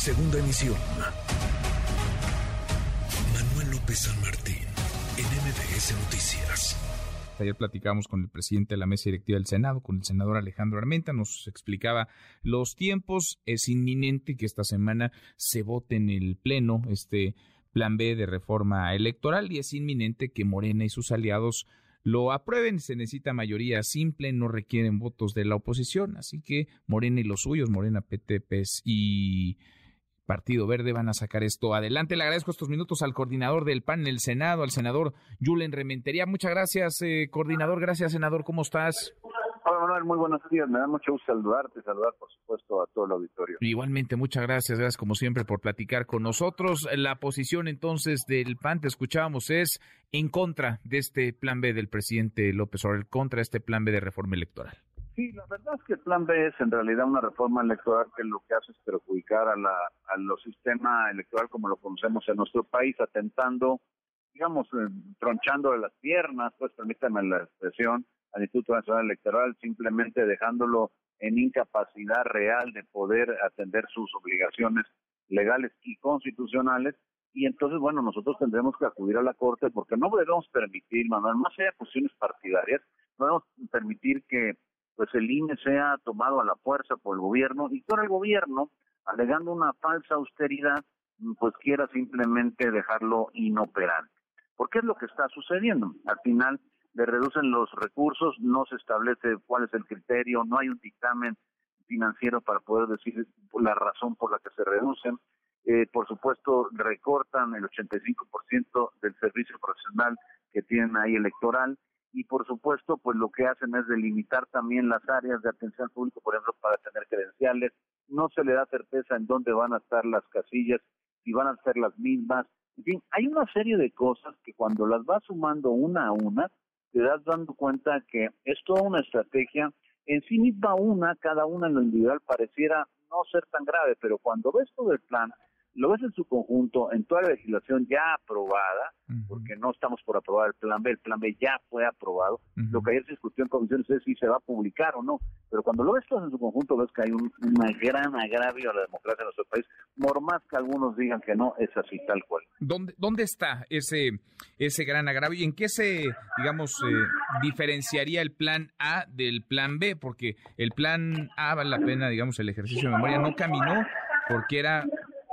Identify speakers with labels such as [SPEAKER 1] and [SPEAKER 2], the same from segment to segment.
[SPEAKER 1] Segunda emisión. Manuel López San Martín, en MBS Noticias.
[SPEAKER 2] Ayer platicamos con el presidente de la mesa directiva del Senado, con el senador Alejandro Armenta, nos explicaba los tiempos. Es inminente que esta semana se vote en el Pleno este plan B de reforma electoral y es inminente que Morena y sus aliados lo aprueben. Se necesita mayoría simple, no requieren votos de la oposición, así que Morena y los suyos, Morena, PT, PES y Partido Verde van a sacar esto adelante. Le agradezco estos minutos al coordinador del PAN en el Senado, al senador Julen Rementería. Muchas gracias, eh, coordinador. Gracias, senador. ¿Cómo estás?
[SPEAKER 3] Hola Manuel, muy buenos días. Me da mucho gusto saludarte, saludar por supuesto a todo el auditorio.
[SPEAKER 2] Igualmente, muchas gracias, gracias como siempre por platicar con nosotros. La posición entonces del PAN, te escuchábamos, es en contra de este plan B del presidente López Obrador, contra este plan B de reforma electoral.
[SPEAKER 3] Sí, la verdad es que el plan B es en realidad una reforma electoral que lo que hace es perjudicar a la, al sistema electoral como lo conocemos en nuestro país, atentando, digamos, eh, tronchando las piernas, pues permítanme la expresión, al Instituto Nacional Electoral, simplemente dejándolo en incapacidad real de poder atender sus obligaciones legales y constitucionales. Y entonces, bueno, nosotros tendremos que acudir a la Corte porque no debemos permitir, Manuel, más allá de cuestiones partidarias, no debemos permitir que pues el INE sea tomado a la fuerza por el gobierno y por el gobierno, alegando una falsa austeridad, pues quiera simplemente dejarlo inoperante. Porque es lo que está sucediendo. Al final, le reducen los recursos, no se establece cuál es el criterio, no hay un dictamen financiero para poder decir la razón por la que se reducen. Eh, por supuesto, recortan el 85% del servicio profesional que tienen ahí electoral y por supuesto, pues lo que hacen es delimitar también las áreas de atención al público, por ejemplo, para tener credenciales. No se le da certeza en dónde van a estar las casillas, si van a ser las mismas. En fin, hay una serie de cosas que cuando las vas sumando una a una, te das dando cuenta que es toda una estrategia. En sí misma una, cada una en lo individual pareciera no ser tan grave, pero cuando ves todo el plan, lo ves en su conjunto, en toda la legislación ya aprobada, porque no estamos por aprobar el plan B, el plan B ya fue aprobado, lo que ayer se discutió en comisiones es si se va a publicar o no, pero cuando lo ves todo en su conjunto ves que hay un, gran agravio a la democracia en nuestro país, por más que algunos digan que no, es así tal cual.
[SPEAKER 2] ¿Dónde, dónde está ese, ese gran agravio y en qué se, digamos, eh, diferenciaría el plan A del plan B? Porque el plan A, vale la pena, digamos, el ejercicio de memoria no caminó porque era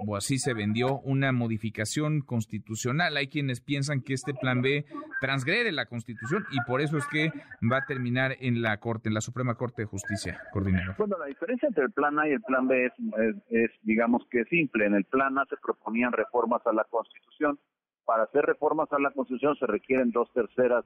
[SPEAKER 2] o así se vendió una modificación constitucional. Hay quienes piensan que este plan B transgrede la constitución y por eso es que va a terminar en la Corte, en la Suprema Corte de Justicia, coordinador.
[SPEAKER 3] Bueno, la diferencia entre el plan A y el plan B es, digamos que simple. En el plan A se proponían reformas a la constitución. Para hacer reformas a la constitución se requieren dos terceras,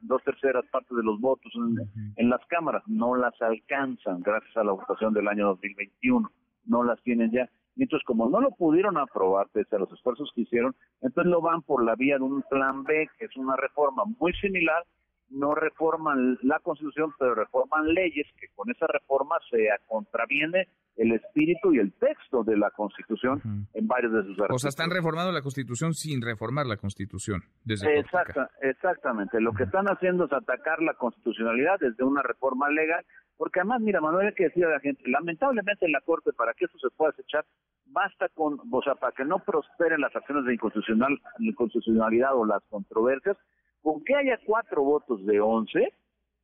[SPEAKER 3] dos terceras partes de los votos en, en las cámaras. No las alcanzan gracias a la votación del año 2021. No las tienen ya y entonces, como no lo pudieron aprobar pese a los esfuerzos que hicieron, entonces lo van por la vía de un plan B, que es una reforma muy similar. No reforman la Constitución, pero reforman leyes que con esa reforma se contraviene el espíritu y el texto de la Constitución en varios de sus artículos.
[SPEAKER 2] O sea, están reformando la Constitución sin reformar la Constitución.
[SPEAKER 3] Desde Exacta, exactamente. Lo que están haciendo es atacar la constitucionalidad desde una reforma legal porque además, mira, Manuel, hay que decir a la gente, lamentablemente en la Corte, para que eso se pueda acechar, basta con, o sea, para que no prosperen las acciones de inconstitucional, inconstitucionalidad o las controversias, con que haya cuatro votos de once,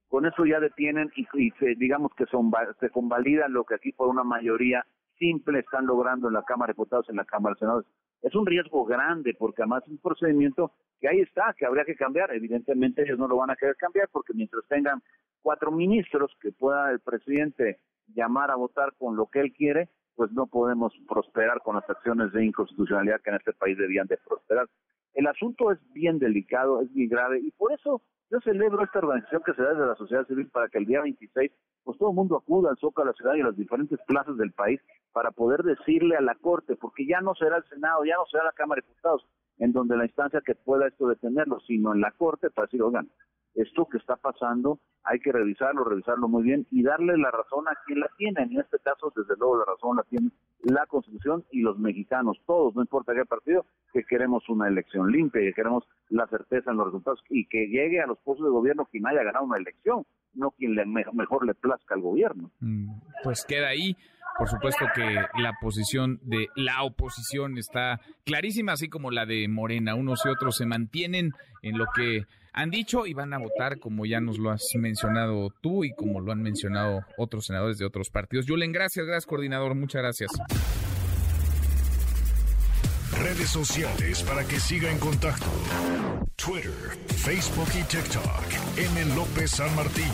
[SPEAKER 3] con eso ya detienen y, se, digamos que son, se convalida lo que aquí por una mayoría simple están logrando en la Cámara de Diputados, en la Cámara de Senadores. Es un riesgo grande porque además es un procedimiento que ahí está, que habría que cambiar. Evidentemente ellos no lo van a querer cambiar porque mientras tengan cuatro ministros que pueda el presidente llamar a votar con lo que él quiere, pues no podemos prosperar con las acciones de inconstitucionalidad que en este país debían de prosperar. El asunto es bien delicado, es muy grave y por eso yo celebro esta organización que se da desde la sociedad civil para que el día 26 pues todo el mundo acuda al Zócalo, a la ciudad y a las diferentes plazas del país para poder decirle a la Corte, porque ya no será el Senado, ya no será la Cámara de Diputados, en donde la instancia que pueda esto detenerlo, sino en la Corte para decir, oigan, esto que está pasando hay que revisarlo, revisarlo muy bien y darle la razón a quien la tiene. En este caso, desde luego, la razón la tiene la Constitución y los mexicanos, todos, no importa qué partido, que queremos una elección limpia, que queremos la certeza en los resultados y que llegue a los puestos de gobierno quien haya ganado una elección, no quien le, mejor le plazca al gobierno.
[SPEAKER 2] Mm, pues queda ahí por supuesto que la posición de la oposición está clarísima, así como la de Morena. Unos y otros se mantienen en lo que han dicho y van a votar como ya nos lo has mencionado tú y como lo han mencionado otros senadores de otros partidos. Julen, gracias, gracias coordinador, muchas gracias.
[SPEAKER 1] Redes sociales para que siga en contacto: Twitter, Facebook y TikTok. M. López San Martín.